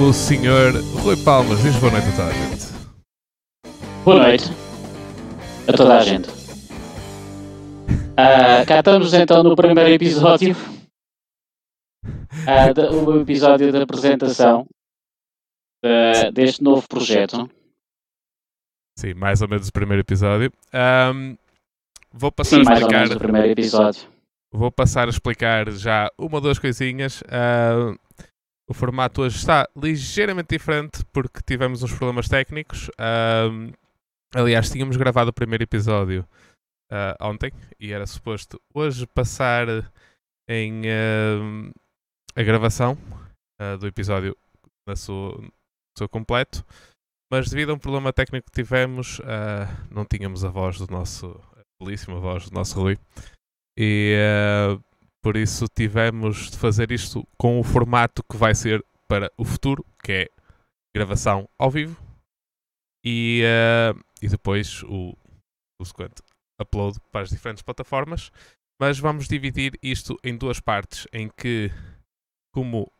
pelo Sr. Rui Palmas. Diz boa noite a toda a gente. Boa noite a toda a gente. Uh, cá estamos então no primeiro episódio. Uh, o episódio da apresentação uh, deste novo projeto. Sim, mais ou menos o primeiro episódio. Um, vou passar Sim, a mais ou explicar. menos o primeiro episódio. Vou passar a explicar já uma ou duas coisinhas. Ah, o formato hoje está ligeiramente diferente porque tivemos uns problemas técnicos. Ah, aliás, tínhamos gravado o primeiro episódio ah, ontem e era suposto hoje passar em ah, a gravação ah, do episódio na sua, seu completo. Mas devido a um problema técnico que tivemos, ah, não tínhamos a voz do nosso, a belíssima voz do nosso Rui. E por isso tivemos de fazer isto com o formato que vai ser para o futuro, que é gravação ao vivo e, eh, e depois o, o sequente upload para as diferentes plataformas. Mas vamos dividir isto em duas partes, em que, como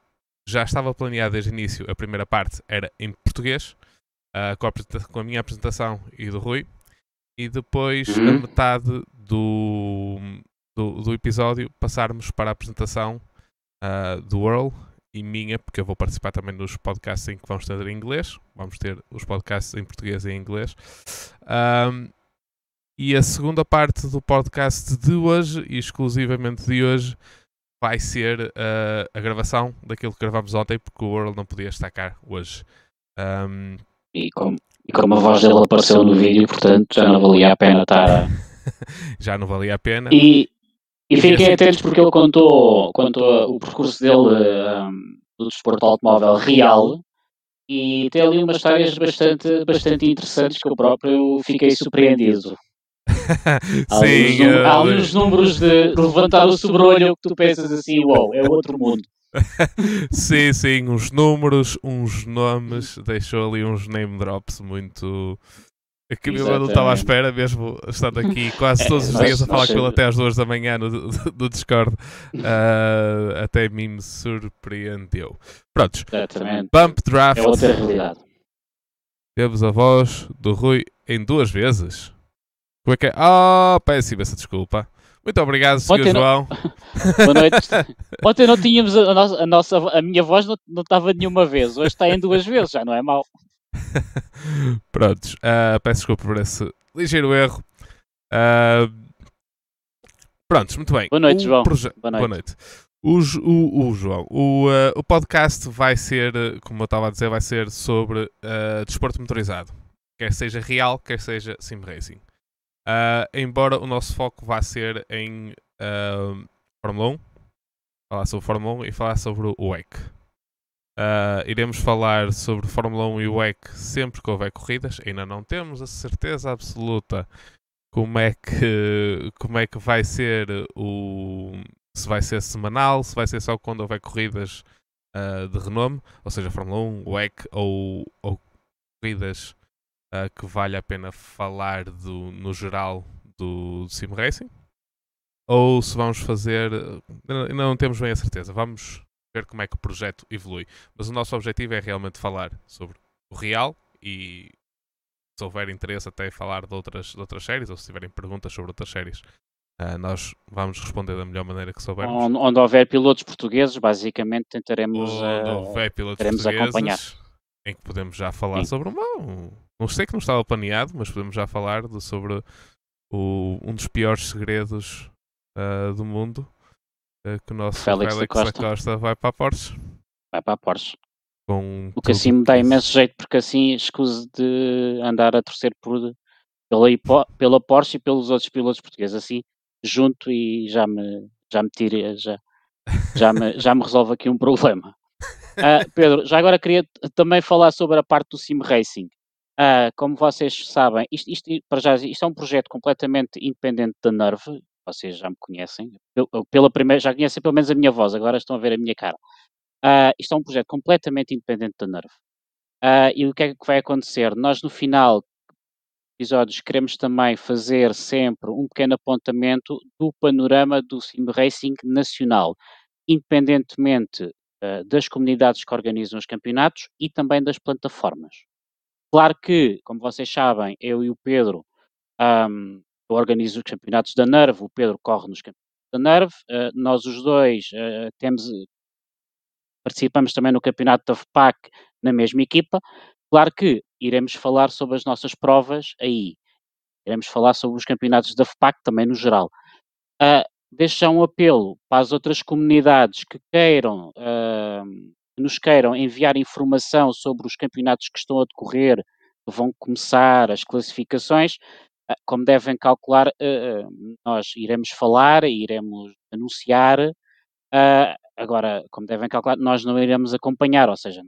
já estava planeado desde o início, a primeira parte era em português, ah, com, a, com a minha apresentação e do Rui, e depois a Uhum. metade do, do, do episódio passarmos para a apresentação ah, do Earl e minha, porque eu vou participar também nos podcasts em que vamos ter em inglês. Vamos ter os podcasts em português e em inglês. Ahm, e a segunda parte do podcast de hoje, e exclusivamente de hoje, vai ser ah, a gravação daquilo que gravámos ontem, porque o Earl não podia estar cá hoje. Ahm, E como, e como a voz dele apareceu no vídeo, portanto já não valia a pena estar já não valia a pena. E, e fiquem atentos porque ele contou, contou o percurso dele um, do desporto automóvel real e tem ali umas histórias bastante, bastante interessantes que eu próprio fiquei surpreendido. Há, uns, Sim, num- há uns números de, levantar o sobrolho que tu pensas assim, uau, é outro mundo. sim, sim, uns números, uns nomes, deixou ali uns name drops muito. Que eu não estava à espera, mesmo estando aqui quase todos os É, nós- dias a falar nós com ele até às duas da manhã no, do Discord. Ah, até mim me surpreendeu. Prontos, Exatamente. Bump Draft. É outra realidade. Temos a voz do Rui em duas vezes. Como é que é? Ah, peço imensa desculpa. Muito obrigado, Sr. Não- João. Boa noite. Ontem não tínhamos a, nossa, a, nossa, a minha voz não, não estava nenhuma vez, hoje está em duas vezes, já não é mau. Prontos, ah, peço desculpa por esse ligeiro erro. Ah, prontos, muito bem. Boa noite, O João. proje- Boa Boa noite. noite. O, o- João, o, ah, o podcast vai ser, como eu estava a dizer, vai ser sobre ah, desporto motorizado. Quer seja real, quer seja sim racing. Embora o nosso foco vá ser em Fórmula 1, falar sobre Fórmula 1 e falar sobre o WEC. Ah, iremos falar sobre Fórmula 1 e WEC sempre que houver corridas. Ainda não temos a certeza absoluta como é que, como é que vai ser o. Se vai ser semanal, se vai ser só quando houver corridas ah, de renome, ou seja, Fórmula 1, WEC ou, ou corridas ah, que vale a pena falar do, no geral do, do Sim Racing. Ou se vamos fazer. Ainda não temos bem a certeza. Vamos ver como é que o projeto evolui. Mas o nosso objetivo é realmente falar sobre o real e se houver interesse até falar de outras, de outras séries ou se tiverem perguntas sobre outras séries, ah, nós vamos responder da melhor maneira que soubermos. Onde, onde houver pilotos portugueses, basicamente tentaremos. Onde eh, houver pilotos queremos acompanhar. em que podemos já falar Sim. sobre uma, um, não sei que não estava planeado, mas podemos já falar de- sobre o, um dos piores segredos ah, do mundo que o nosso Félix Félix, da da, Costa. Costa. vai para a Porsche vai para a Porsche. com O que assim me dá imenso jeito, porque assim escuso de andar a torcer por, pela, pela Porsche e pelos outros pilotos portugueses. Assim, junto e já me, já me tira, já, já, me, já me resolve aqui um problema. Ah, Pedro, já agora queria também falar sobre a parte do Sim Racing. Ah, como vocês sabem, isto, isto, para já, isto é um projeto completamente independente da Nerve. Vocês já me conhecem. Pel- Pela primeira, já conhecem pelo menos a minha voz, agora estão a ver a minha cara. Ah, isto é um projeto completamente independente da Nerve. Ah, e o que é que vai acontecer? Nós, no final, episódios queremos também fazer sempre um pequeno apontamento do panorama do sim racing nacional, independentemente uh, das comunidades que organizam os campeonatos e também das plataformas. Claro que, como vocês sabem, eu e o Pedro um, organizo os campeonatos da NERV, o Pedro corre nos campeonatos da NERV, uh, nós os dois uh, temos, participamos também no campeonato da FPAC na mesma equipa. Claro que iremos falar sobre as nossas provas aí, iremos falar sobre os campeonatos da FPAC também no geral. Uh, deixo um apelo para as outras comunidades que queiram, uh, que nos queiram enviar informação sobre os campeonatos que estão a decorrer, que vão começar as classificações, como devem calcular, uh, nós iremos falar, iremos anunciar, agora, como devem calcular, nós não iremos acompanhar, ou seja,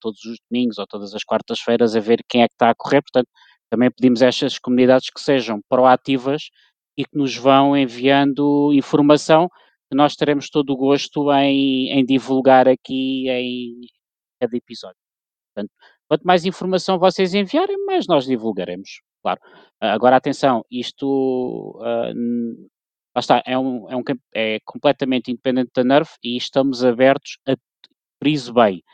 todos os domingos ou todas as quartas-feiras a ver quem é que está a correr, portanto, também pedimos a estas comunidades que sejam proativas e que nos vão enviando informação que nós teremos todo o gosto em, em divulgar aqui em cada episódio. Portanto, quanto mais informação vocês enviarem, mais nós divulgaremos claro. Uh, agora, atenção, isto uh, está, é, um, é, um, é completamente independente da NERF e estamos abertos a, friso bem,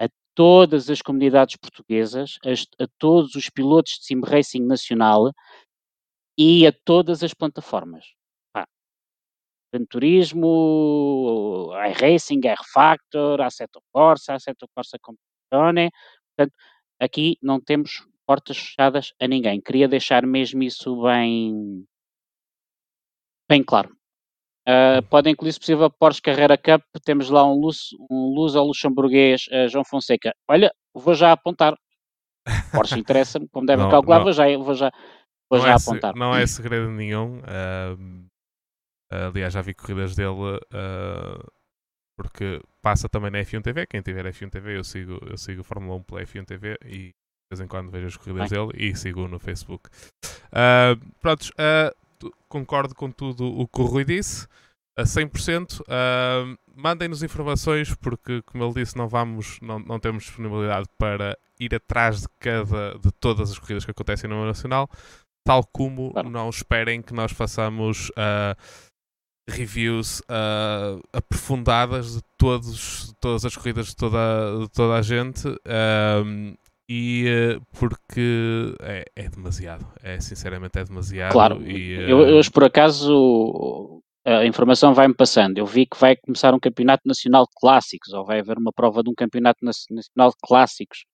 a todas as comunidades portuguesas, a, a todos os pilotos de sim racing nacional e a todas as plataformas. Gran Turismo, iRacing, R-Factor, Assetto Corsa, Assetto Corsa Competizione. Portanto, aqui não temos portas fechadas a ninguém. Queria deixar mesmo isso bem, bem claro. Uh, podem incluir, se possível, Porsche Carreira Cup. Temos lá um luz, um luz ao luxemburguês, uh, João Fonseca. Olha, vou já apontar. Porsche interessa-me, como devem não, calcular, não, vou já, vou já, vou já é apontar. Não é segredo nenhum. Uh, aliás, já vi corridas dele porque passa também na F1 TV. Quem tiver F1 TV, eu sigo, eu sigo Fórmula 1 pela F1 TV e vez em quando vejo as corridas Bem. dele e sigo no Facebook. Uh, prontos, uh, concordo com tudo o que o Rui disse, a 100%. Uh, Mandem-nos informações, porque, como ele disse, não, vamos, não, não temos disponibilidade para ir atrás de cada de todas as corridas que acontecem no Nacional, tal como claro. não esperem que nós façamos uh, reviews uh, aprofundadas de todos, todas as corridas de toda, de toda a gente. Uh, e uh, porque é, é, demasiado, é sinceramente é demasiado. Claro, e, uh... eu, eu por acaso a informação vai-me passando. Eu vi que vai começar um campeonato nacional de clássicos, ou vai haver uma prova de um campeonato nacional de clássicos.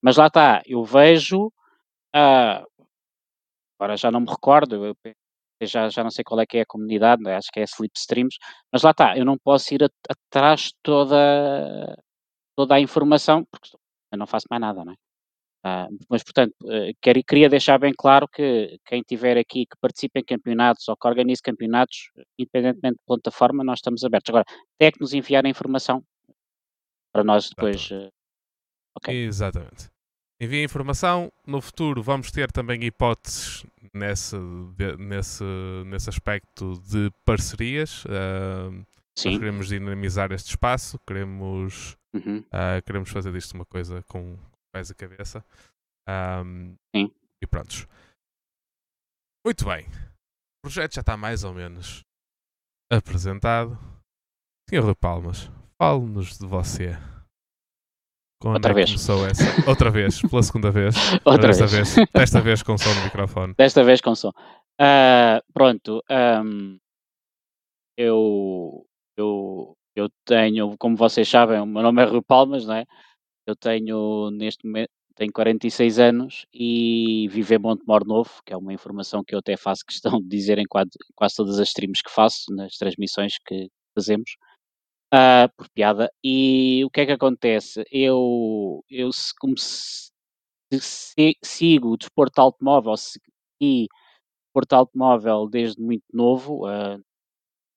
Mas lá está, eu vejo, uh, agora já não me recordo, eu já, já não sei qual é que é a comunidade, acho que é Slipstreams, mas lá está, eu não posso ir atrás de toda, toda a informação, porque eu não faço mais nada, não é? Ah, mas, portanto, uh, queria deixar bem claro que quem tiver aqui que participe em campeonatos ou que organize campeonatos, independentemente de plataforma, nós estamos abertos. Agora, até que nos enviar a informação para nós depois. Uh, okay. Exatamente. Envie informação. No futuro vamos ter também hipóteses nesse, nesse, nesse aspecto de parcerias. Uh, Sim. Nós queremos dinamizar este espaço, queremos, uhum. uh, queremos fazer disto uma coisa com, pés a cabeça. Um, Sim. E prontos. Muito bem. O projeto já está mais ou menos apresentado. Senhor Rui Palmas, fale-nos de você. Quando Outra é vez. começou essa? Outra vez, pela segunda vez. Outra desta vez. vez. Desta vez com som no microfone. Desta vez com som. Uh, pronto. Um, eu, eu, eu tenho, como vocês sabem, o meu nome é Rui Palmas, não é? Eu tenho, neste momento, tenho 46 anos e vivo em Montemor Novo, que é uma informação que eu até faço questão de dizer em quase, quase todas as streams que faço, nas transmissões que fazemos, uh, por piada. E o que é que acontece? Eu, eu como se, se, sigo o desporto automóvel, segui desporto automóvel desde muito novo, uh, no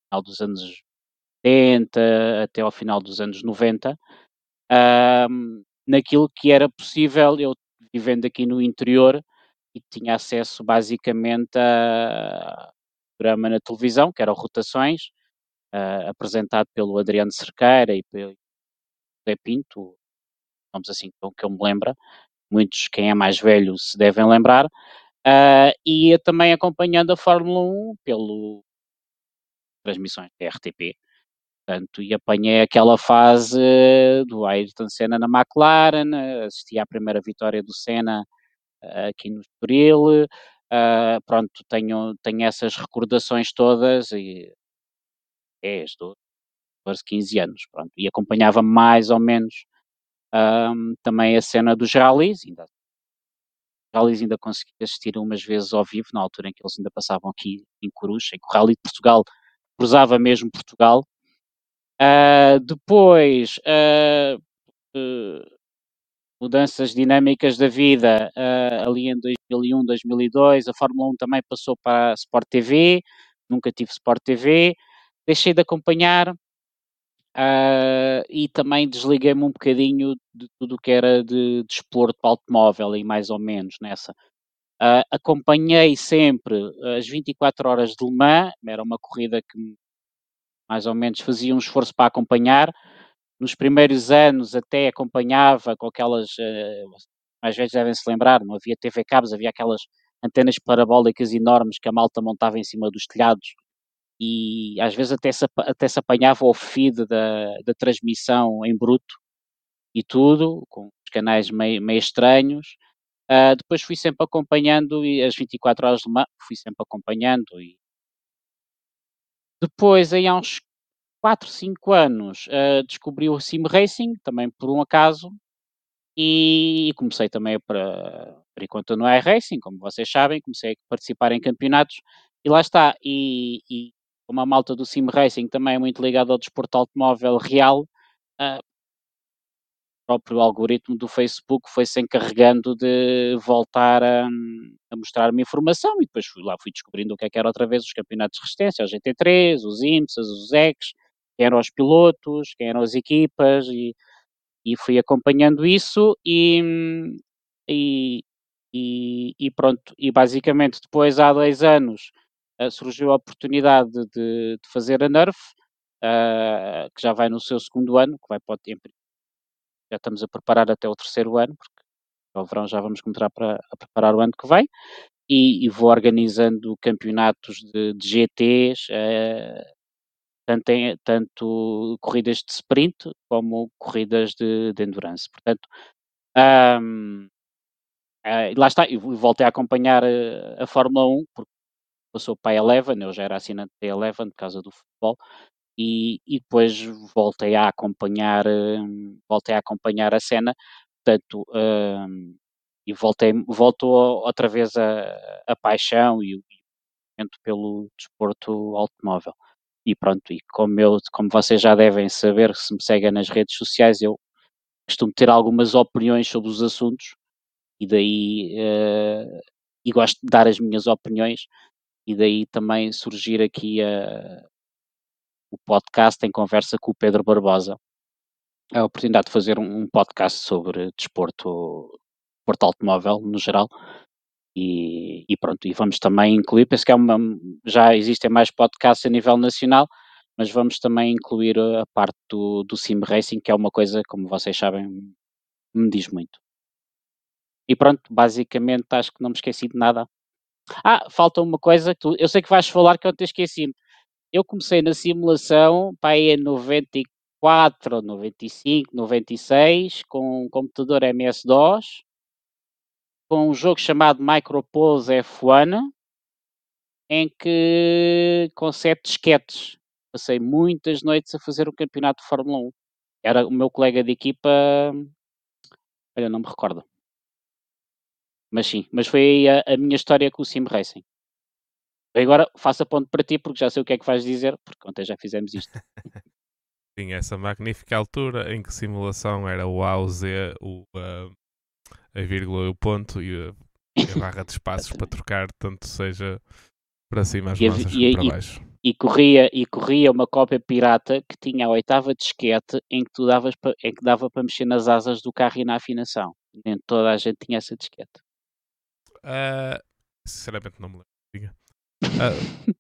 final dos anos 80 até ao final dos anos 90, um, naquilo que era possível, eu vivendo aqui no interior e tinha acesso basicamente a programa na televisão, que eram Rotações, uh, apresentado pelo Adriano Cerqueira e pelo Zé Pinto, vamos assim, que eu me lembro, muitos, quem é mais velho, se devem lembrar, Uh, e ia também acompanhando a Fórmula 1 pelo transmissões da RTP. Portanto, e apanhei aquela fase do Ayrton Senna na McLaren, assisti à primeira vitória do Senna uh, aqui no Estoril, uh, pronto, tenho, tenho essas recordações todas e 10, 12, 14, 15 anos, pronto, e acompanhava mais ou menos um, também a cena dos rallies, ainda rallies ainda consegui assistir umas vezes ao vivo, na altura em que eles ainda passavam aqui em Coruja, em que o Rally de Portugal cruzava mesmo Portugal. Uh, depois, uh, uh, mudanças dinâmicas da vida, ali em 2001, 2002, a Fórmula 1 também passou para a Sport TV, nunca tive Sport TV, deixei de acompanhar, e também desliguei-me um bocadinho de tudo o que era de desporto de automóvel e mais ou menos nessa. Acompanhei sempre as 24 horas de Le Mans, era uma corrida que mais ou menos fazia um esforço para acompanhar. Nos primeiros anos até acompanhava com aquelas, mais vezes devem se lembrar, não havia TV cabos, havia aquelas antenas parabólicas enormes que a malta montava em cima dos telhados e às vezes até se, até se apanhava o feed da, da transmissão em bruto e tudo, com canais meio, meio estranhos. Uh, depois fui sempre acompanhando e as 24 horas de manhã fui sempre acompanhando e depois aí há uns 4, 5 anos uh, descobri o Sim Racing, também por um acaso, e, comecei também para, por enquanto no iRacing, como vocês sabem, comecei a participar em campeonatos e lá está, e, e como a malta do Sim Racing também é muito ligada ao desporto automóvel real, uh, próprio algoritmo do Facebook foi se encarregando de voltar a, a mostrar-me informação e depois fui lá, fui descobrindo o que é que era outra vez os campeonatos de resistência, os GT3, os IMSAs, os EX, quem eram os pilotos, quem eram as equipas e, e fui acompanhando isso e, e, e, e pronto, e basicamente depois há dois anos uh, surgiu a oportunidade de, de fazer a NERF, uh, que já vai no seu segundo ano, que vai para tempo. Já estamos a preparar até o terceiro ano, porque ao verão já vamos começar para, a preparar o ano que vem. E, e vou organizando campeonatos de, de GTs, eh, tanto, em, tanto corridas de sprint como corridas de, de endurance. Portanto, um, uh, lá está, e voltei a acompanhar a, a Fórmula 1, porque passou para a Eleven, eu já era assinante da Eleven por causa do futebol, e, e depois voltei a acompanhar, um, voltei a acompanhar a cena, portanto, um, e voltei, voltou outra vez a, a paixão e o pelo desporto automóvel. E pronto, e como, eu, como vocês já devem saber, se me seguem nas redes sociais, eu costumo ter algumas opiniões sobre os assuntos, e daí, uh, e gosto de dar as minhas opiniões, e daí também surgir aqui a, o podcast em conversa com o Pedro Barbosa. A oportunidade de fazer um, podcast sobre desporto, desporto automóvel no geral. E, e, pronto, e vamos também incluir, penso que é uma, já existem mais podcasts a nível nacional, mas vamos também incluir a parte do, do Sim Racing, que é uma coisa, como vocês sabem, me diz muito. E pronto, basicamente acho que não me esqueci de nada. Ah, falta uma coisa que tu, eu sei que vais falar que eu te esqueci. Eu comecei na simulação para em 94, 95, 96 com um computador MS-DOS, com um jogo chamado Micropose F1, em que com sete disquetes. Passei muitas noites a fazer o campeonato de Fórmula 1. Era o meu colega de equipa, olha, não me recordo. Mas sim, mas foi a, a minha história com o Sim Racing. Agora faça a ponto para ti, porque já sei o que é que vais dizer, porque ontem já fizemos isto. sim, essa magnífica altura em que simulação era o A, o Z, o, uh, a vírgula, o ponto e a, a barra de espaços para trocar, tanto seja para cima as massas e, para baixo. E, e, corria, e corria uma cópia pirata que tinha a oitava disquete em que, tu davas pa, em que dava para mexer nas asas do carro e na afinação. Nem toda a gente tinha essa disquete. Uh, sinceramente não me lembro. Uh,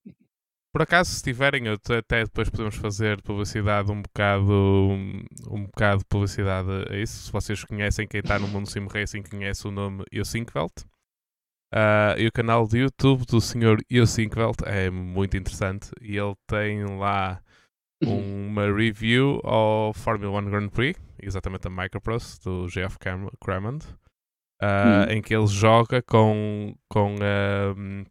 por acaso, se tiverem, até depois podemos fazer publicidade um bocado, um, bocado de publicidade a isso. Se vocês conhecem, quem está no mundo Sim Racing conhece o nome Yosinkwelt. Uh, e o canal do YouTube do Sr. Sinkveld é muito interessante e ele tem lá uma review ao Formula 1 Grand Prix, exatamente a Microprose, do Geoff Cram Crammond, uh, Hum. em que ele joga com, com, um,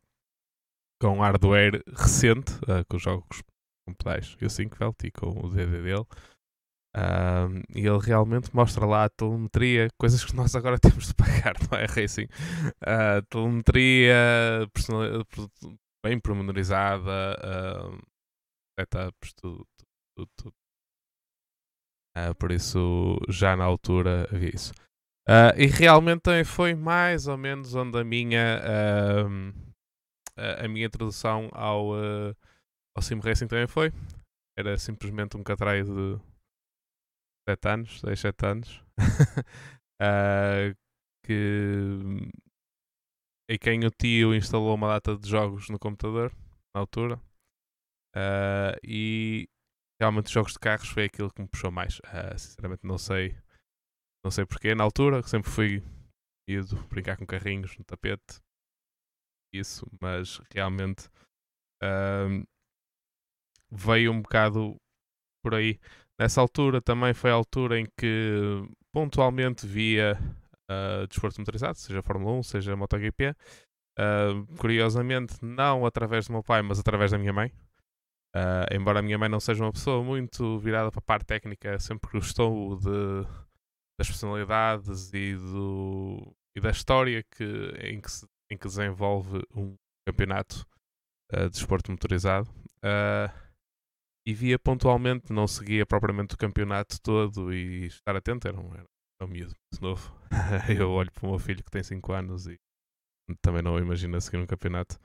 com hardware recente, uh, com jogos com pedais e o Sinkveld e com o DD dele. E ele realmente mostra lá a telemetria, coisas que nós agora temos de pagar, não é? Racing. Uh, telemetria bem pormenorizada, uh, setups, tudo. tudo, tudo. Uh, por isso, já na altura havia isso. Uh, e realmente também foi mais ou menos onde a minha, um, a, minha introdução ao, uh, ao Sim Racing também foi. Era simplesmente um catraio de 7 anos, 6, 7 anos, uh, que em quem o tio instalou uma data de jogos no computador, na altura, uh, e realmente jogos de carros foi aquilo que me puxou mais. Uh, sinceramente não sei, não sei porquê, na altura sempre fui ido brincar com carrinhos no tapete, isso, mas realmente veio um bocado por aí Nessa altura também foi a altura em que pontualmente via uh, desporto motorizado, seja Fórmula 1, seja MotoGP. Uh, curiosamente, não através do meu pai, mas através da minha mãe. Uh, embora a minha mãe não seja uma pessoa muito virada para a parte técnica, sempre gostou de, das personalidades e, do, e da história que, em, que se, em que desenvolve um campeonato de desporto motorizado. Uh, e via pontualmente, não seguia propriamente o campeonato todo e estar atento era um, era um miúdo muito novo. eu olho para o meu filho que tem 5 anos e também não imagino seguir um campeonato.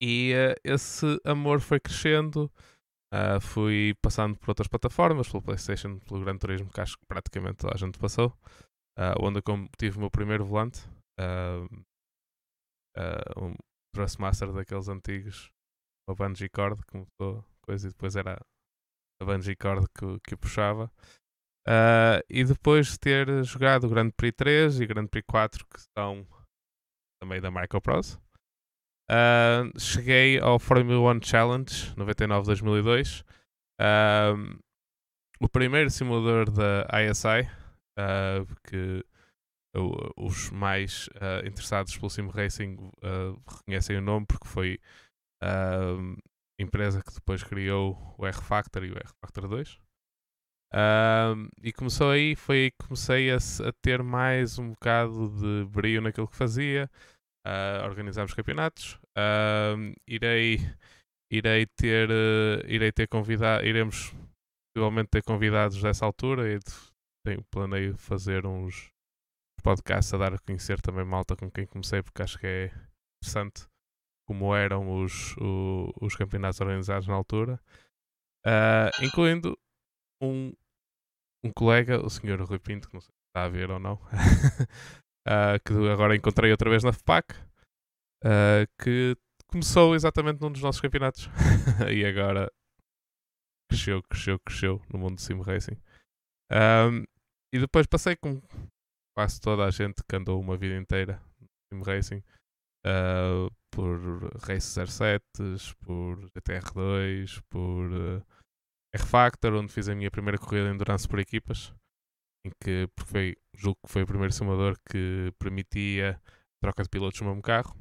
E uh, esse amor foi crescendo, uh, fui passando por outras plataformas, pelo PlayStation, pelo Gran Turismo, que acho que praticamente toda a gente passou, uh, onde eu tive o meu primeiro volante, um Thrustmaster daqueles antigos a bungee cord que começou coisa e depois era a bungee cord que, que puxava. Uh, e depois de ter jogado o Grand Prix 3 e o Grand Prix 4, que são também da Microprose, uh, cheguei ao Formula 1 Challenge 99-2002, uh, o primeiro simulador da ISI, que os mais interessados pelo Sim Racing reconhecem o nome porque foi uh, empresa que depois criou o R-Factor e o R-Factor 2. Uh, e começou aí, foi aí que comecei a, a, ter mais um bocado de brilho naquilo que fazia. Uh, organizamos campeonatos. irei, irei ter, irei ter convidado, iremos possivelmente ter convidados dessa altura e tenho, planeio fazer uns podcasts a dar a conhecer também malta com quem comecei porque acho que é interessante como eram os, o, os campeonatos organizados na altura, uh, incluindo um, um colega, o senhor Rui Pinto, que não sei se está a ver ou não, uh, que agora encontrei outra vez na FPAC, uh, que começou exatamente num dos nossos campeonatos e agora cresceu, cresceu, cresceu no mundo do sim racing. Um, e depois passei com quase toda a gente que andou uma vida inteira no sim racing. Uh, por Race 07, por GTR2, por uh, R-Factor, onde fiz a minha primeira corrida de endurance por equipas, em que foi, julgo que foi o primeiro simulador que permitia troca de pilotos no mesmo carro,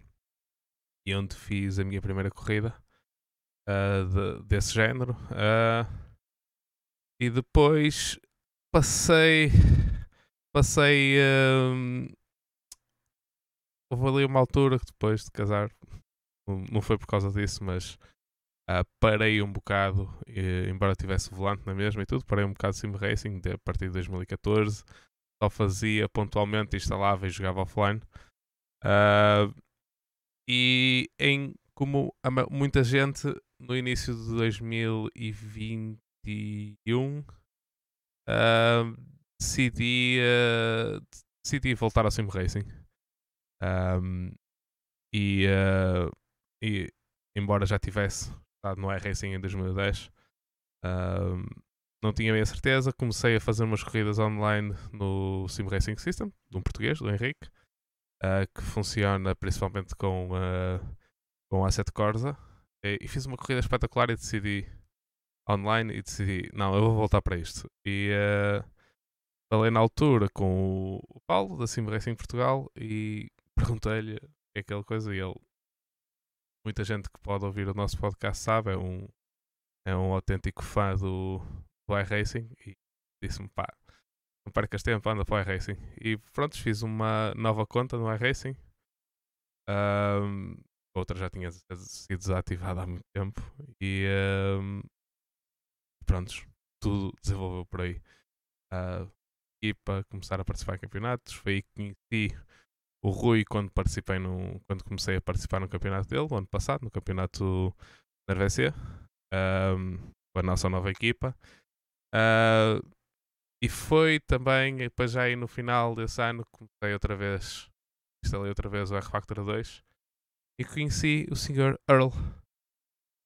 e onde fiz a minha primeira corrida uh, de, desse género. Uh, e depois passei passei um, houve ali uma altura que depois de casar, não foi por causa disso, mas uh, parei um bocado, e, embora tivesse volante na mesma e tudo, parei um bocado de sim racing de, a partir de 2014. Só fazia pontualmente, instalava e jogava offline. Uh, e em como muita gente no início de 2021 uh, decidi, decidi voltar ao sim racing. Um, e, uh, e, embora já tivesse estado no iRacing em 2010, um, não tinha bem a certeza. Comecei a fazer umas corridas online no Sim Racing System, de um português, do Henrique. uh, que funciona principalmente com, uh, com Asset Corsa. E, e, fiz uma corrida espetacular e decidi online e decidi, não, eu vou voltar para isto. E uh, falei na altura com o Paulo da Sim Racing Portugal e perguntei-lhe é aquela coisa e ele muita gente que pode ouvir o nosso podcast sabe, é um, é um autêntico fã do, do iRacing e disse-me pá, não percas tempo, anda para o iRacing. E pronto, fiz uma nova conta no iRacing. Um, outra já tinha sido desativada há muito tempo. E um, pronto, tudo desenvolveu por aí. Uh, e para começar a participar em campeonatos, foi aí que conheci o Rui quando participei no, quando comecei a participar no campeonato dele, no ano passado, no campeonato da RVC, um, com a nossa nova equipa. Uh, e foi também, depois já aí no final desse ano, comecei outra vez, instalei outra vez o R-Factor 2 e conheci o Sr. Earl.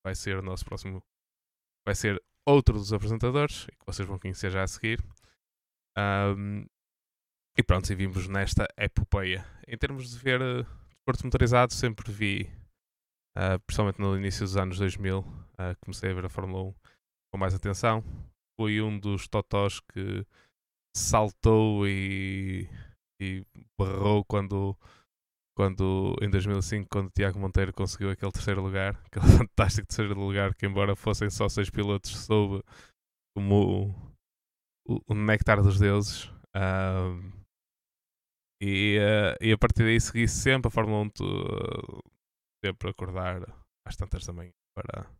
Vai ser o nosso próximo, vai ser outro dos apresentadores, que vocês vão conhecer já a seguir. Um, e pronto, e vimos nesta epopeia. Em termos de ver uh, desporto motorizado, sempre vi, uh, principalmente no início dos anos 2000, uh, comecei a ver a Fórmula 1 com mais atenção foi um dos totós que saltou e, e quando, quando em 2005 quando o Tiago Monteiro conseguiu aquele terceiro lugar, aquele fantástico terceiro lugar que embora fossem só seis pilotos soube como o, o, o néctar dos deuses um, e, uh, e a partir daí segui sempre a Fórmula 1 uh, sempre acordar às tantas também para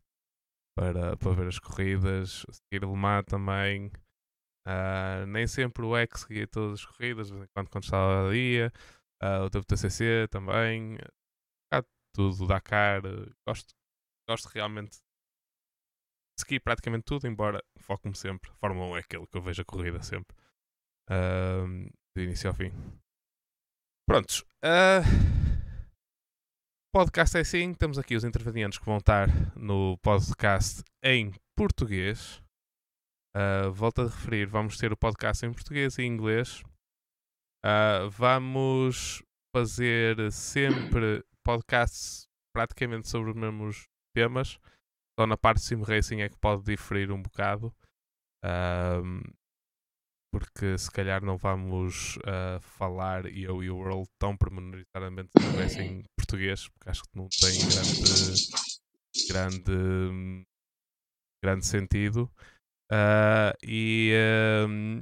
para, para ver as corridas, seguir o Mans também. Uh, nem sempre o X seguia todas as corridas, de vez em quando, quando estava a dia. Uh, o WTCC também. Uh, tudo, Dakar. Gosto, gosto realmente de seguir praticamente tudo, embora foco-me sempre. Fórmula 1 é aquele que eu vejo a corrida sempre. Uh, de início ao fim. Prontos. Uh, podcast é assim, temos aqui os intervenientes que vão estar no podcast em português. Uh, volto a referir, vamos ter o podcast em português e inglês. Uh, vamos fazer sempre podcasts praticamente sobre os mesmos temas. Só na parte de sim racing é que pode diferir um bocado. Uh, porque se calhar não vamos uh, falar eu e o World tão pormenorizadamente em português, porque acho que não tem grande, grande, grande sentido. Uh, e, uh,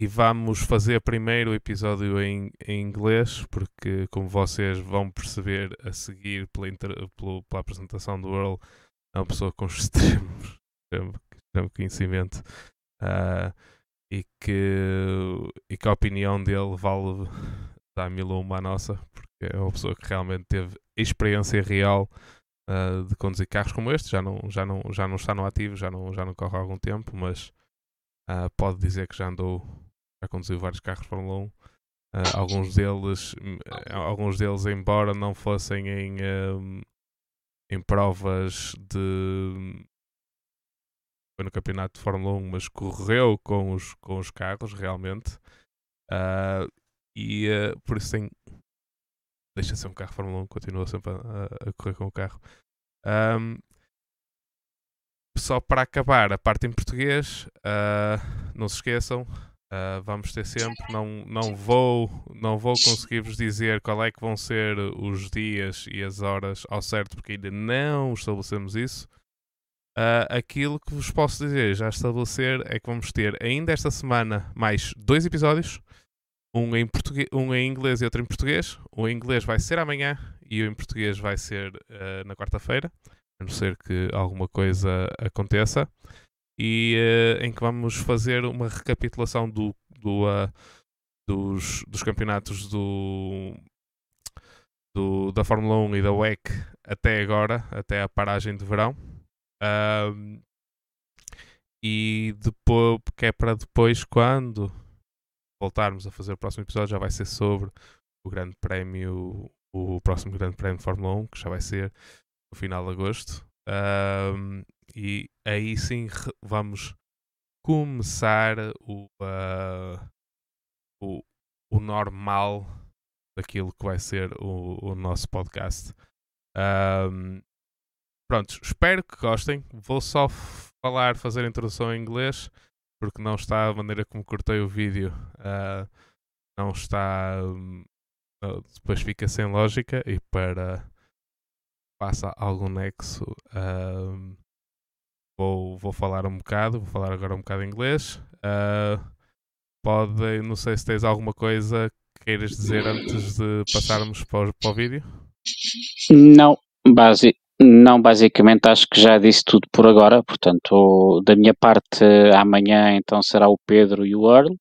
e vamos fazer primeiro o episódio em, em inglês, porque como vocês vão perceber a seguir pela, inter, pela, pela apresentação do World, é uma pessoa com extremos, extremo conhecimento Uh, e, que, e que a opinião dele vale dar mil uma à nossa, porque é uma pessoa que realmente teve experiência real uh, de conduzir carros como este, já não, já, não, já não está no ativo, já não, já não corre há algum tempo, mas uh, pode dizer que já andou, já conduziu vários carros Fórmula 1. Uh, alguns deles alguns deles embora não fossem em, em provas de foi no campeonato de Fórmula 1, mas correu com os, com os carros realmente. Uh, e uh, por isso tem. Deixa ser um carro Fórmula 1, continua sempre a, a correr com o carro. Um, só para acabar a parte em português, uh, não se esqueçam, uh, vamos ter sempre, não, não vou não vou conseguir vos dizer qual é que vão ser os dias e as horas ao certo, porque ainda não estabelecemos isso. Uh, aquilo que vos posso dizer, já estabelecer, é que vamos ter ainda esta semana mais dois episódios. Um em, português, um em inglês e outro em português. O em inglês vai ser amanhã e o em português vai ser uh, na quarta-feira, a não ser que alguma coisa aconteça. E uh, em que vamos fazer uma recapitulação do, do dos, dos campeonatos do, do, da Fórmula 1 e da WEC até agora, até a paragem de verão. E depois, que é para depois, quando voltarmos a fazer o próximo episódio, já vai ser sobre o Grande Prémio, o próximo Grande Prémio de Fórmula 1, que já vai ser no final de agosto. Um, e aí sim vamos começar o, uh, o, o normal daquilo que vai ser o, o nosso podcast. Um, pronto, espero que gostem. Vou só falar, fazer a introdução em inglês, porque não está a maneira como cortei o vídeo, uh, não está. Um, depois fica sem lógica e para passa algum nexo um, vou, vou falar um bocado, vou falar agora um bocado em inglês. Uh, pode, não sei se tens alguma coisa que queiras dizer antes de passarmos para o, para o vídeo. Não, base, não, basicamente acho que já disse tudo por agora, portanto, da minha parte, amanhã então será o Pedro e o Earl,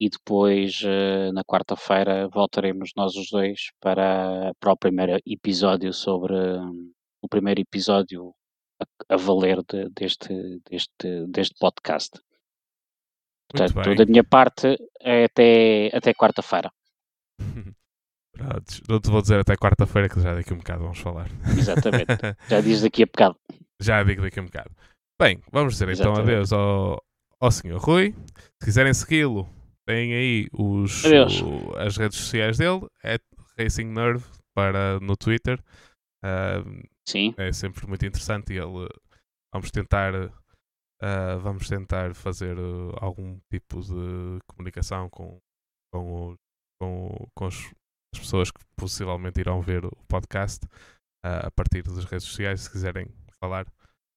e depois eh, na quarta-feira voltaremos nós os dois para, para o primeiro episódio sobre o primeiro episódio a, valer de, deste, deste, deste podcast. Portanto, da minha parte é até, até quarta-feira. Não te vou dizer até quarta-feira, que já daqui a um bocado vamos falar. Exatamente. Já diz daqui a bocado. Já digo daqui a um bocado. Bem, vamos dizer então Exatamente. então adeus ao, ao Sr. Rui. Se quiserem segui-lo, têm aí os, o, as redes sociais dele. É Racing Nerve para, no Twitter. Uh, Sim. É sempre muito interessante e ele vamos tentar uh, vamos tentar fazer uh, algum tipo de comunicação com, com, com, com os, as pessoas que possivelmente irão ver o podcast uh, a partir das redes sociais, se quiserem falar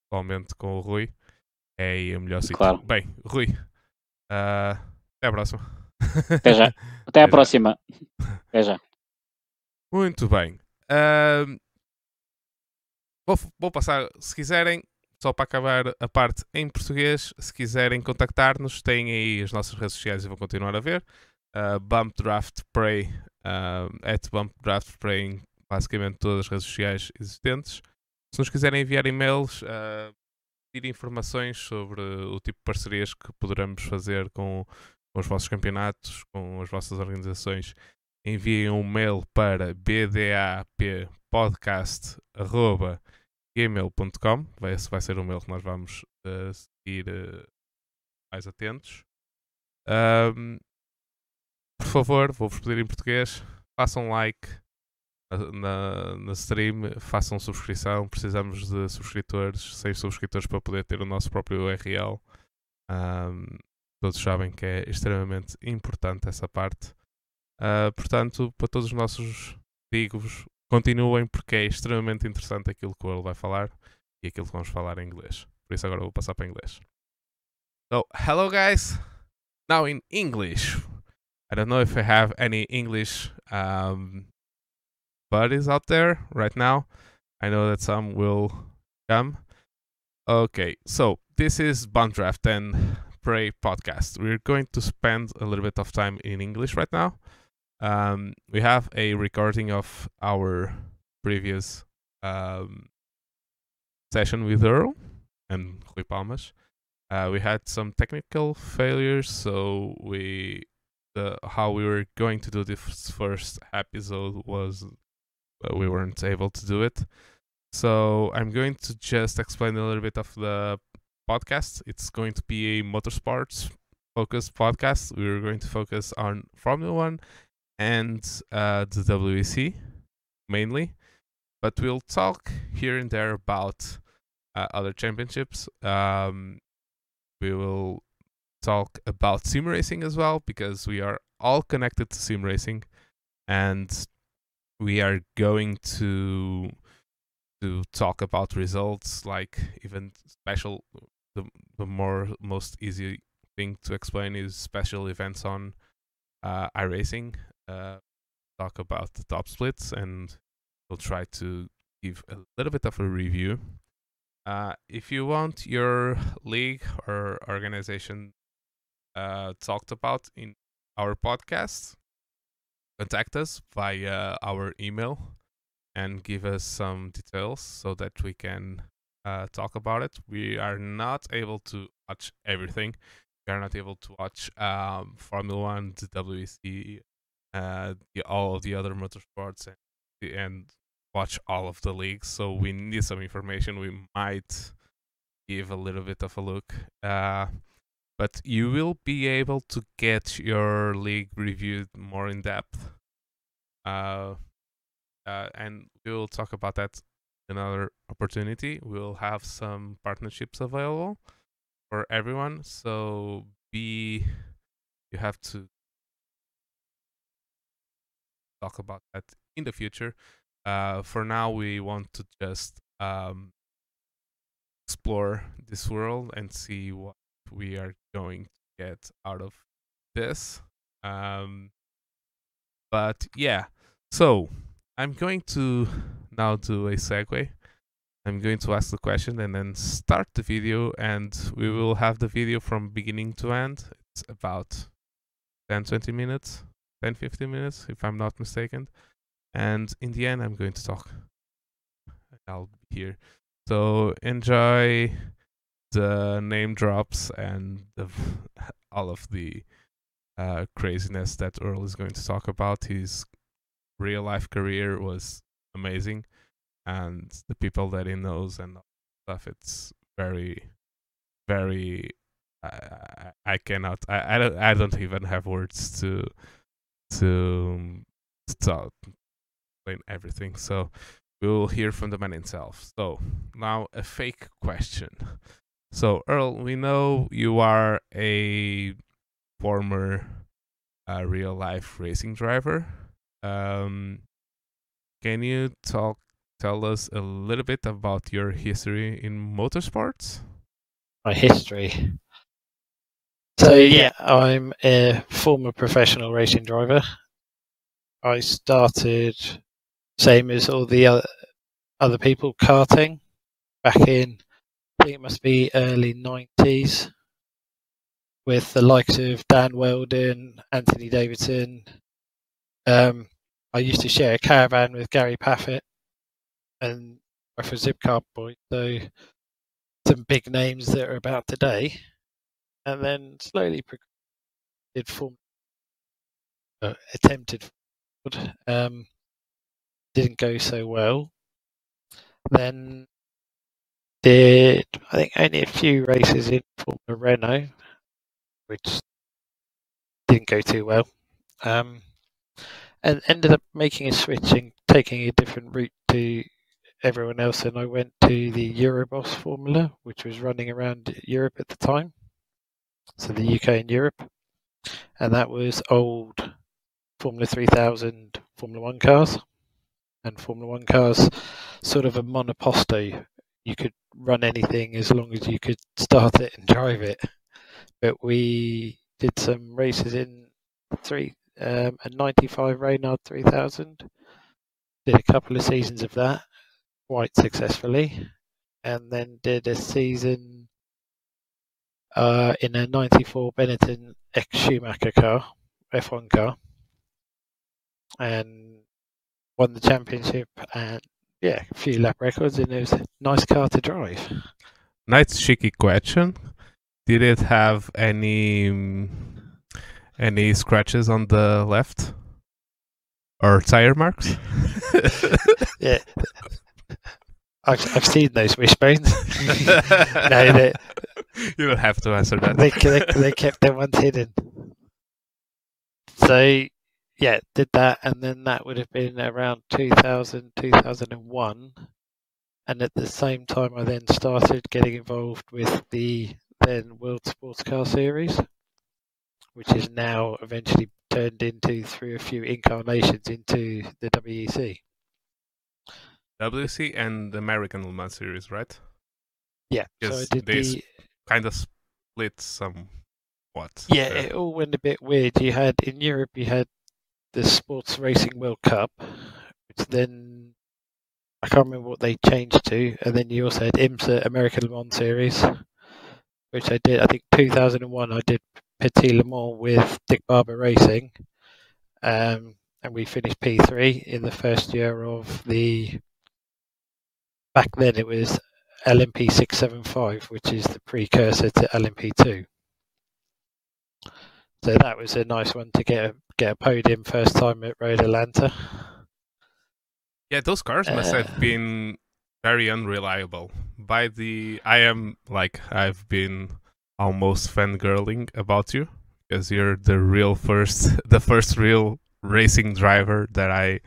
pessoalmente com o Rui, é aí o melhor sítio. Claro. Bem, Rui, até à próxima. Até já. Até à próxima. Até já. Muito bem. Vou, vou passar, se quiserem, só para acabar a parte em português, se quiserem contactar-nos, têm aí as nossas redes sociais e vão continuar a ver. Uh, Bump Draft Pray, uh, at Bump Draft Pray em basicamente todas as redes sociais existentes. Se nos quiserem enviar e-mails, uh, pedir informações sobre o tipo de parcerias que poderemos fazer com, com os vossos campeonatos, com as vossas organizações, enviem um mail para bdappodcast.com gmail.com. Esse vai ser o mail que nós vamos uh, seguir uh, mais atentos. Um, por favor, vou-vos pedir em português, façam like na, na stream, façam subscrição. Precisamos de subscritores, seis subscritores para poder ter o nosso próprio URL. Um, todos sabem que é extremamente importante essa parte. Uh, portanto, para todos os nossos digo-vos, continuem porque é extremamente interessante aquilo que ele vai falar e aquilo que vamos falar em inglês. Por isso agora vou passar para inglês. So, hello guys. Now in English. I don't know if I have any English um, buddies out there right now. I know that some will come. Okay, so this is Bundraft and Pray podcast. We're going to spend a little bit of time in English right now. Um, we have a recording of our previous um, session with Earl and Rui Palmas. Uh, we had some technical failures, so we the how we were going to do this first episode was uh, we weren't able to do it. So I'm going to just explain a little bit of the podcast. It's going to be a motorsports focused podcast. We're going to focus on Formula One and uh, the WEC mainly, but we'll talk here and there about uh, other championships. Um, we will talk about sim racing as well because we are all connected to sim racing, and we are going to to talk about results like even special the the more most easy thing to explain is special events on uh, iRacing uh, talk about the top splits and we'll try to give a little bit of a review. Uh, if you want your league or organization uh, talked about in our podcast, contact us via our email and give us some details so that we can uh, talk about it. We are not able to watch everything. We are not able to watch um, Formula One, the WEC, uh, the, all of the other motorsports and, and watch all of the leagues. So we need some information. We might give a little bit of a look. Uh, but you will be able to get your league reviewed more in depth Uh, uh, and we'll talk about that another opportunity. We'll have some partnerships available for everyone. So be you have to talk about that in the future. Uh, for now, we want to just um, explore this world and see what we are going to get out of this. Um, but yeah, so I'm going to now do a segue. I'm going to ask the question and then start the video, and we will have the video from beginning to end. It's about 10 20 minutes, 10 15 minutes, if I'm not mistaken. And in the end, I'm going to talk. I'll be here. So enjoy the name drops and the, all of the uh, craziness that Earl is going to talk about. His real life career was amazing, and the people that he knows and stuff. It's very, very. I, cannot. I, I don't. I don't even have words to to to talk, explain everything. So we will hear from the man himself. So now a fake question. So Earl, we know you are a former uh, real life racing driver. Um, can you talk tell us a little bit about your history in motorsports? My history. So yeah, I'm a former professional racing driver. I started same as all the other, other people karting back in I think it must be early 90s with the likes of Dan Weldon, Anthony Davidson. Um, I used to share a caravan with Gary Paffett and for Zipcar Boy, so some big names that are about today. And then slowly did form, uh, attempted, um, didn't go so well. Then did I think only a few races in Formula Renault, which didn't go too well. Um, and ended up making a switch and taking a different route to everyone else. And I went to the Euroboss Formula, which was running around Europe at the time, so the UK and Europe, and that was old Formula 3000 Formula One cars. And Formula One cars, sort of a monoposto you could run anything as long as you could start it and drive it. But we did some races in three um, a 95 Reynard 3000. Did a couple of seasons of that quite successfully, and then did a season uh, in a 94 Benetton ex Schumacher car, F1 car, and won the championship and yeah, a few lap records, and it was a nice car to drive. Nice cheeky question. Did it have any any scratches on the left or tire marks? yeah, I've I've seen those wishbones. no, they, you don't have to answer that. They they, they kept their ones hidden. So yeah, did that, and then that would have been around 2000, 2001. And at the same time, I then started getting involved with the then World Sports Car Series, which is now eventually turned into, through a few incarnations, into the WEC. WEC and the American Le Mans Series, right? Yeah, so I did they the kind of split some what? Yeah, it all went a bit weird. You had in Europe, you had the Sports Racing World Cup, which then I can't remember what they changed to, and then you also had IMSA American Le Mans Series, which I did. I think 2001 I did Petit Le Mans with Dick Barber Racing, um, and we finished P3 in the first year of the. Back then it was LMP 675, which is the precursor to LMP 2. So that was a nice one to get a get a podium first time at Road Atlanta. Yeah, those cars must uh, have been very unreliable. By the, I am like I've been almost fangirling about you because you're the real first, the first real racing driver that I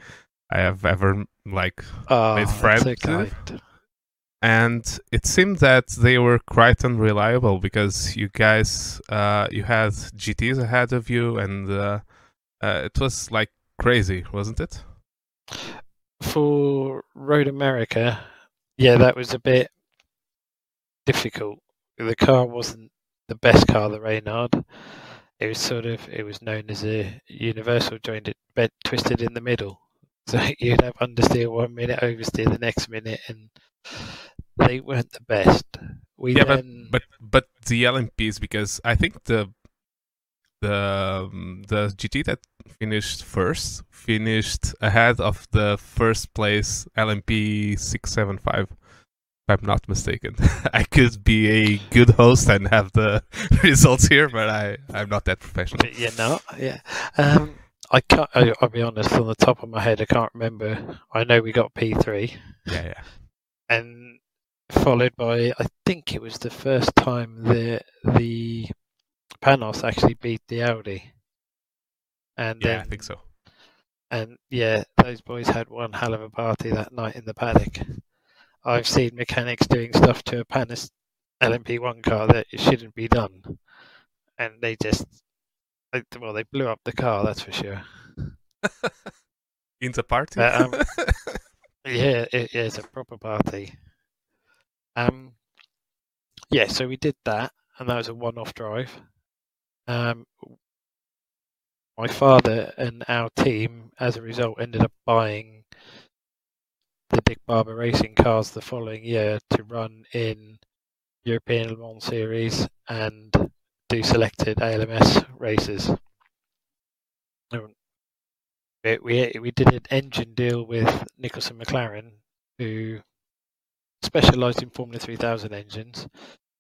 I have ever like Oh, made friends so. And it seemed that they were quite unreliable because you guys uh, you had GTs ahead of you and uh, uh, it was like crazy, wasn't it? For Road America, yeah, that was a bit difficult. The car wasn't the best car, the Reynard. It was sort of it was known as a universal jointed bent twisted in the middle. So you'd have understeer one minute, oversteer the next minute, and they weren't the best. We Yeah, then But but the LMPs because I think the the um, the GT that finished first finished ahead of the first place LMP six seven five. If I'm not mistaken, I could be a good host and have the results here, but I I'm not that professional. But you're not, yeah. Um, I can't. I, I'll be honest. On the top of my head, I can't remember. I know we got P three, Yeah, yeah. and followed by I think it was the first time the the Panos actually beat the Audi. And Yeah, I think so. And yeah, those boys had one hell of a party that night in the paddock. I've seen mechanics doing stuff to a Panos LMP1 car that it shouldn't be done, and they just, well, they blew up the car. That's for sure. In the party. But, um, Yeah, it, yeah, it's a proper party. Um, yeah, so we did that, and that was a one-off drive. Um, my father and our team, as a result, ended up buying the Dick Barber racing cars the following year to run in European Le Mans Series and do selected ALMS races. Um, we, we we did an engine deal with Nicholson McLaren, who specialised in Formula 3000 engines,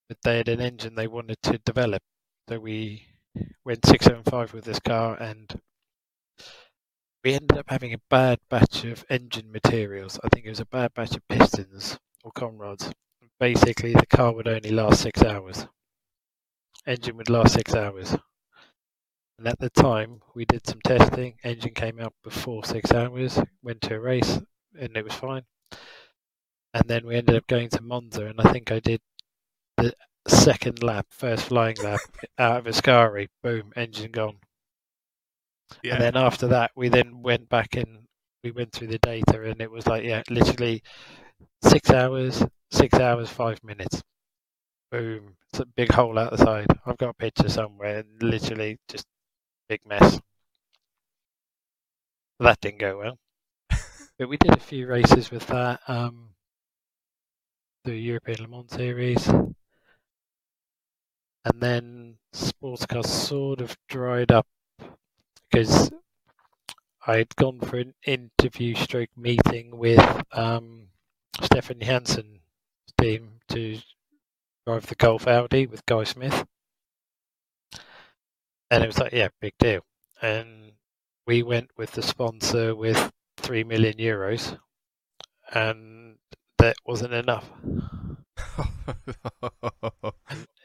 but they had an engine they wanted to develop. So we went 675 with this car, and we ended up having a bad batch of engine materials. I think it was a bad batch of pistons or conrods. Basically, the car would only last six hours. Engine would last six hours. And at the time, we did some testing. Engine came out before six hours. Went to a race, and it was fine. And then we ended up going to Monza, and I think I did the second lap, first flying lap out of Ascari. Boom, engine gone. yeah. And then after that, we then went back and we went through the data, and it was like, yeah, literally six hours, six hours, five minutes. Boom. It's a big hole out the side. I've got a picture somewhere, and literally just big mess. That didn't go well. but we did a few races with that. Um, the European Le Mans Series. And then sports cars sort of dried up because I'd gone for an interview stroke meeting with um, Stefan Jansen's team to drive the Golf Audi with Guy Smith. And it was like, yeah, big deal. And we went with the sponsor with three million euros, and that wasn't enough.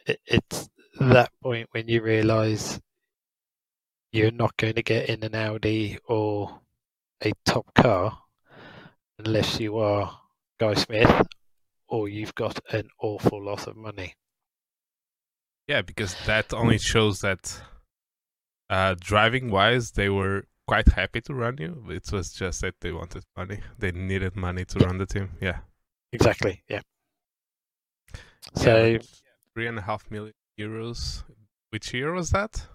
It, it's that point when you realise you're not going to get in an Audi or a top car unless you are Guy Smith or you've got an awful lot of money. yeah, because that only shows that uh, driving wise, they were quite happy to run you. It was just that they wanted money. They needed money to run the team. Yeah. Exactly, yeah. Yeah, So but three and a half million euros. Which year was that?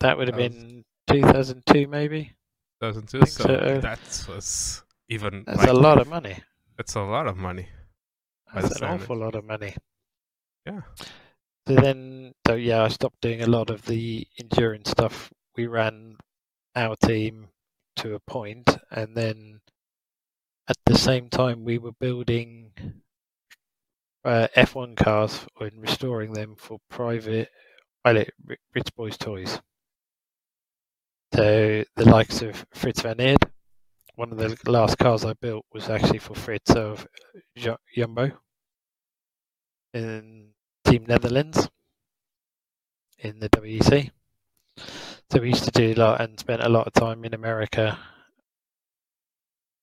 that would have been 2002 maybe. 2002. So so. that was even. That's like, a lot of money. That's a lot of money. That's an awful lot of money. Yeah. So then, so yeah, I stopped doing a lot of the endurance stuff. We ran our team to a point, and then at the same time, we were building uh, F1 cars and restoring them for private, ri- rich boys' toys. So the likes of Fritz van Eerd. One of the last cars I built was actually for Fritz of Ju- Jumbo in Team Netherlands in the WEC. So we used to do a lot and spent a lot of time in America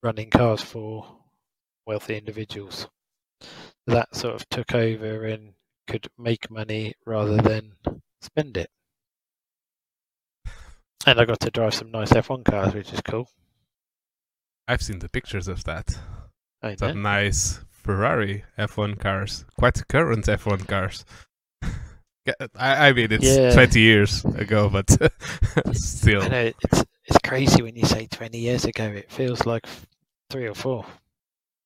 running cars for wealthy individuals. That sort of took over and could make money rather than spend it. And I got to drive some nice F1 cars, which is cool. I've seen the pictures of that. I That know. nice Ferrari F1 cars, quite current F1 cars. I, I mean, it's Yeah. 20 years ago, but still. I know it's it's crazy when you say 20 years ago. It feels like three or four.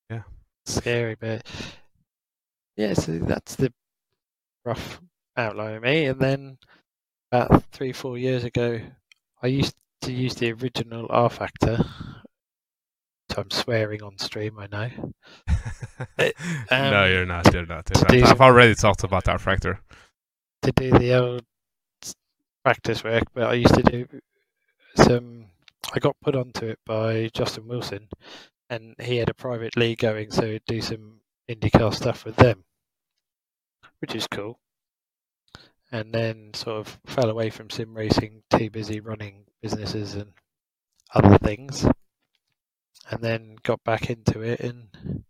Yeah. Scary, but yeah. So that's the rough outline of me. And then about three, four years ago, I used to use the original R Factor. So I'm swearing on stream. I know. no, um, you're not. You're not. You're not. I've some- already talked about our factor. to do the old practice work, but I used to do some. I got put onto it by Justin Wilson, and he had a private league going, so he'd do some IndyCar stuff with them, which is cool. And then sort of fell away from sim racing, too busy running businesses and other things, and then got back into it, and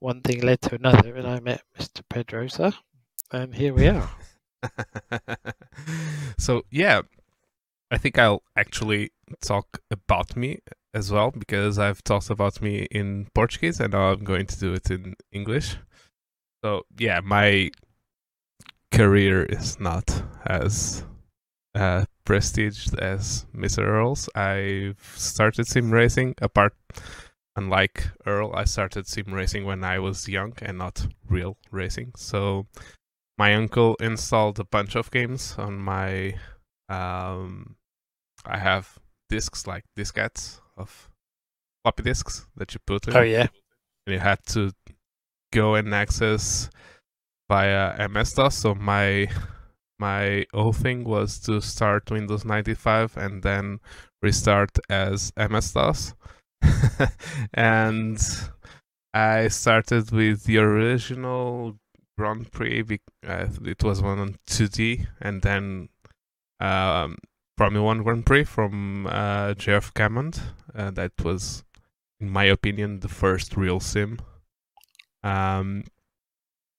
one thing led to another, and I met Mr. Pedrosa and here we are. so yeah, I think I'll actually talk about me as well because I've talked about me in Portuguese and now I'm going to do it in English. So yeah, my career is not as uh, prestiged as Mr. Earl's. I've started sim racing apart. Unlike Earl, I started sim racing when I was young and not real racing. So my uncle installed a bunch of games on my um I have discs like diskettes of floppy disks that you put in. Oh yeah, and you had to go and access via MS DOS. So my my whole thing was to start Windows 95 and then restart as MS DOS. And I started with the original Grand Prix. Uh, it was one on 2D, and then um, Formula One Grand Prix from uh, Jeff Cammond. Uh, that was, in my opinion, the first real sim. Um,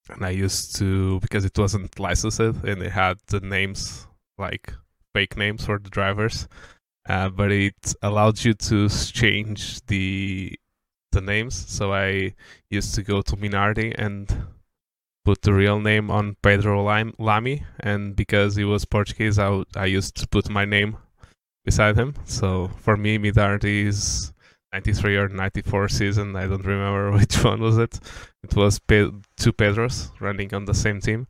and I used to because it wasn't licensed and it had the names like fake names for the drivers, uh, but it allowed you to change the the names. So I used to go to Minardi and put the real name on Pedro Lam- Lamy, and because he was Portuguese, I, used to put my name beside him. So for me, Minardi is 93 or 94 season. I don't remember which one was it. It was Pe- two Pedros running on the same team.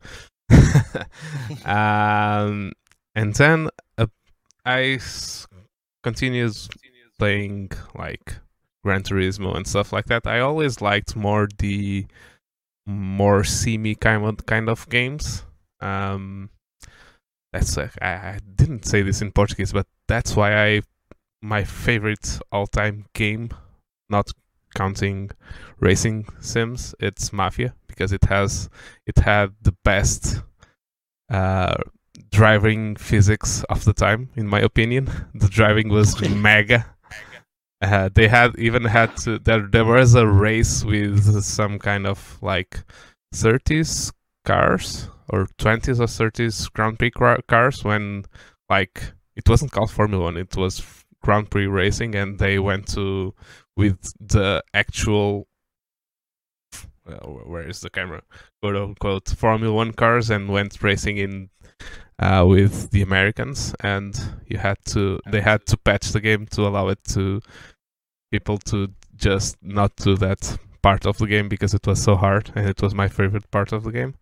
um, and then uh, I continued playing like Gran Turismo and stuff like that. I always liked more the more semi kind of kind of games. Um, that's like I, I didn't say this in Portuguese, but that's why I my favorite all time game, not counting racing sims, it's Mafia because it has it had the best uh driving physics of the time in my opinion. The driving was mega uh, they had even had to there there was a race with some kind of like 30s cars or 20s or 30s Grand Prix cars when like it wasn't called Formula One it was Grand Prix racing and they went to with the actual uh, where is the camera? Quote unquote Formula One cars and went racing in uh, with the Americans and you had to they had to patch the game to allow it to people to just not do that part of the game because it was so hard and it was my favorite part of the game.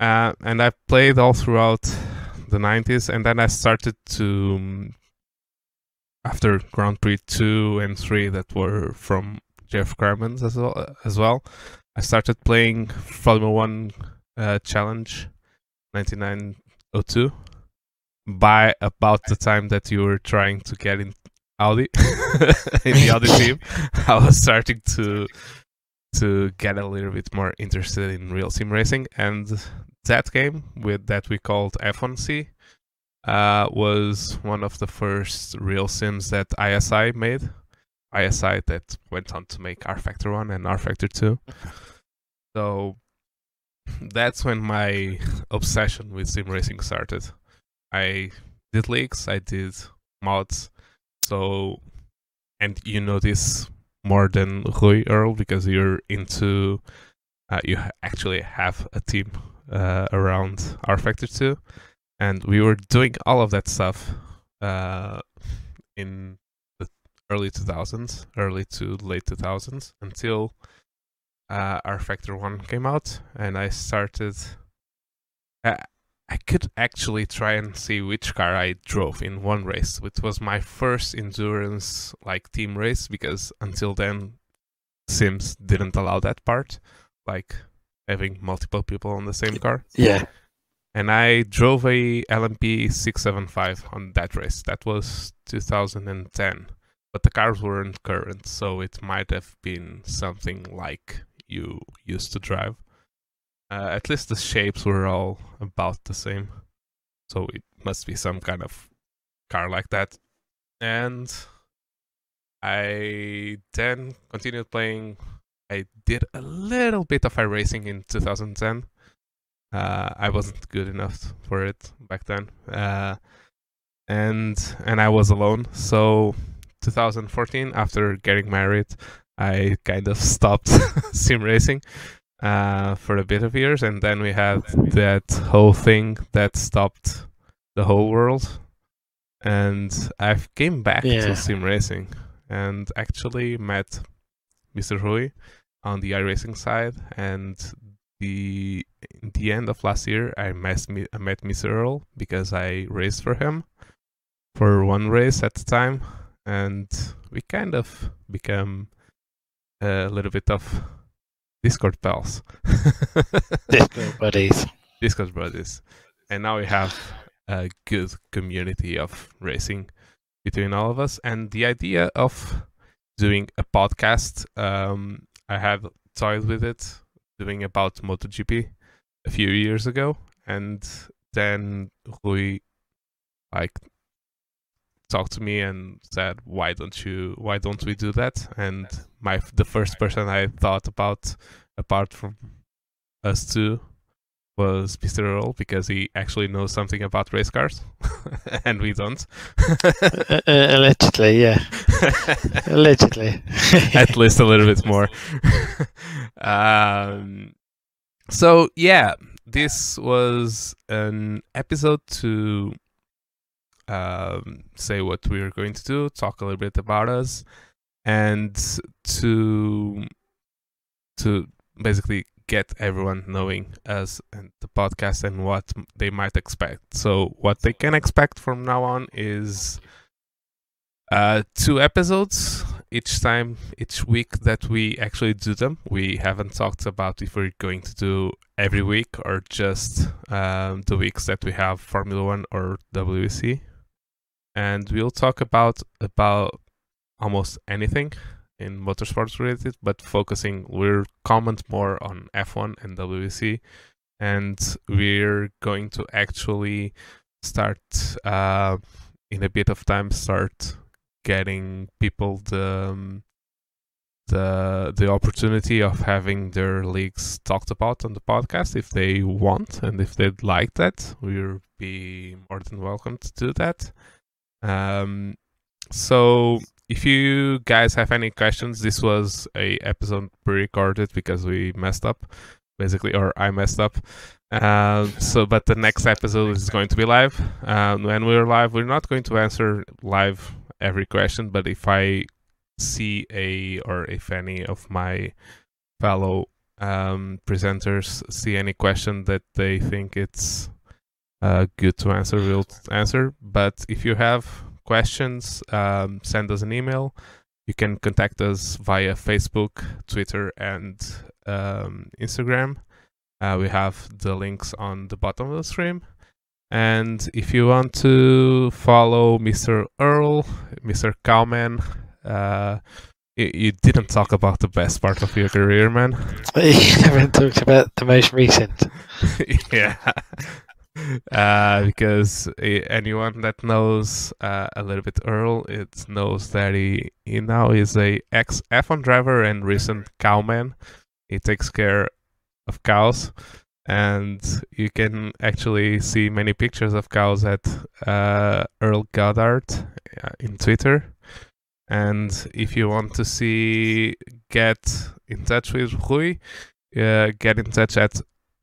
Uh, and I played all throughout the 90s and then I started to um, after Grand Prix 2 and 3 that were from Jeff Carmans as well as well I started playing Formula 1 uh, Challenge 1902 by about the time that you were trying to get in Audi in the Audi team I was starting to to get a little bit more interested in real sim racing and that game with that we called F1C uh, was one of the first real sims that ISI made. ISI that went on to make R Factor 1 and R Factor 2. So that's when my obsession with sim racing started. I did leaks, I did mods. So, and you know this more than Rui Earl because you're into, uh, you actually have a team uh, around R Factor 2 and we were doing all of that stuff uh, in the early 2000s, early to late 2000s, until uh, R Factor 1 came out, and I started. Uh, I could actually try and see which car I drove in one race, which was my first endurance like team race because until then, Sims didn't allow that part, like having multiple people on the same car. Yeah and I drove a LMP 675 on that race. That was 2010, but the cars weren't current, so it might have been something like you used to drive. Uh, at least the shapes were all about the same, so it must be some kind of car like that. And I then continued playing. I did a little bit of iRacing in 2010 uh, I wasn't good enough for it back then, uh, and and I was alone. So 2014, after getting married, I kind of stopped sim racing uh, for a bit of years, and then we had that whole thing that stopped the whole world. And I came back yeah. to sim racing and actually met Mr. Rui on the iRacing side, and the the end of last year, I met I met Mr. Earl because I raced for him for one race at the time, and we kind of become a little bit of Discord pals. Discord buddies. Discord buddies, and now we have a good community of racing between all of us. And the idea of doing a podcast, um, I had toyed with it doing about MotoGP a few years ago, and then Rui like talked to me and said, "Why don't you? Why don't we do that?" And my the first person I thought about, apart from us two, was Mr. Earl because he actually knows something about race cars, and we don't. uh, uh, allegedly, yeah. allegedly. At least a little bit more. um, so yeah, this was an episode to um, say what we're going to do, talk a little bit about us, and to to basically get everyone knowing us and the podcast and what they might expect. So what they can expect from now on is uh, two episodes each time, each week that we actually do them. We haven't talked about if we're going to do every week or just um, the weeks that we have Formula One or WEC, and we'll talk about about almost anything in motorsports related, but focusing we'll comment more on F1 and WEC, and we're going to actually start uh, in a bit of time start getting people the um, the the opportunity of having their leagues talked about on the podcast. If they want and if they'd like that we'll be more than welcome to do that um, so if you guys have any questions, this was a episode pre-recorded because we messed up, basically, or I messed up. Uh, so, but the next episode is going to be live. Um, when we're live, we're not going to answer live every question, but if I see a or if any of my fellow um, presenters see any question that they think it's uh, good to answer, we'll answer. But if you have questions, um, send us an email. You can contact us via Facebook, Twitter, and um, Instagram. Uh, we have the links on the bottom of the stream. And if you want to follow Mr. Earl, Mr. Cowman, uh, you, you, didn't talk about the best part of your career, man. You haven't talked about the most recent. yeah. Uh, because uh, anyone that knows uh, a little bit Earl, it knows that he, he now is a ex F1 driver and recent cowman. He takes care of cows, and you can actually see many pictures of cows at uh, Earl Goddard uh, in Twitter. And if you want to see, get in touch with Rui, uh, get in touch at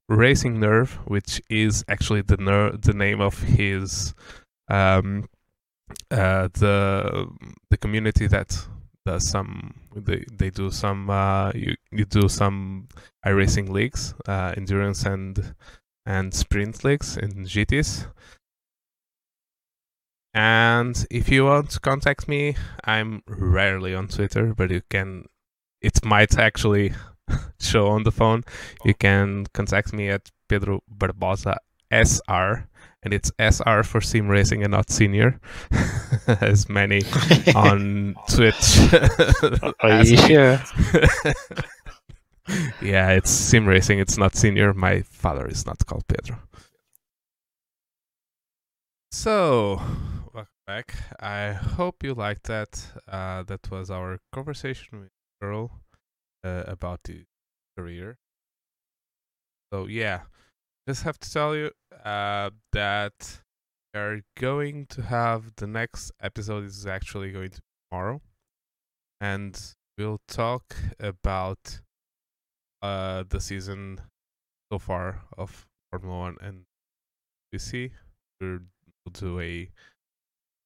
Racing Nerve, which is actually the ner- the name of his um, uh, the the community that does some they, they do some uh, you you do some iRacing leagues, uh, endurance and and sprint leagues in GTs. And if you want to contact me, I'm rarely on Twitter, but you can. It might actually show on the phone. You can contact me at Pedro Barbosa SR, and it's SR for Sim Racing and not Senior, as many on Twitch. Are you sure? yeah, it's Sim Racing. It's not Senior. My father is not called Pedro. So, welcome back. I hope you liked that. Uh, that was our conversation with Earl uh, about the career. So yeah, just have to tell you uh, that we are going to have the next episode is actually going to be tomorrow, and we'll talk about uh, the season so far of Formula One and BC. We'll do a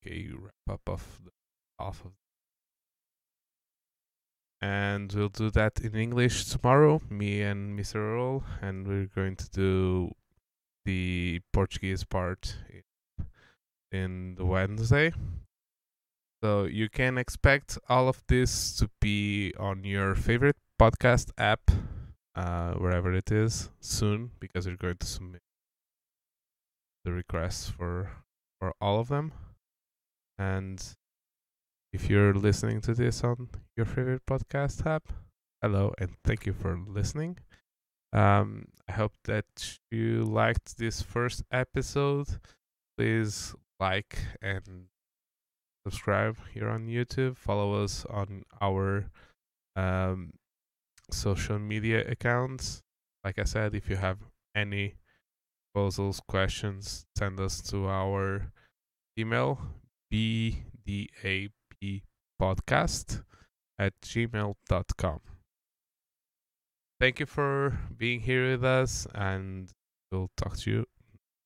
a wrap up of the half of and we'll do that in English tomorrow, me and Mr. Earl, and we're going to do the Portuguese part in, the Wednesday. So you can expect all of this to be on your favorite podcast app, uh, wherever it is, soon, because we're going to submit the requests for for all of them, and if you're listening to this on your favorite podcast app, hello and thank you for listening. Um, I hope that you liked this first episode. Please like and subscribe here on YouTube. Follow us on our um, social media accounts. Like I said, if you have any proposals, questions, send us to our email bdap podcast at gmail.com. Thank you for being here with us, and we'll talk to you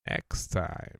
next time.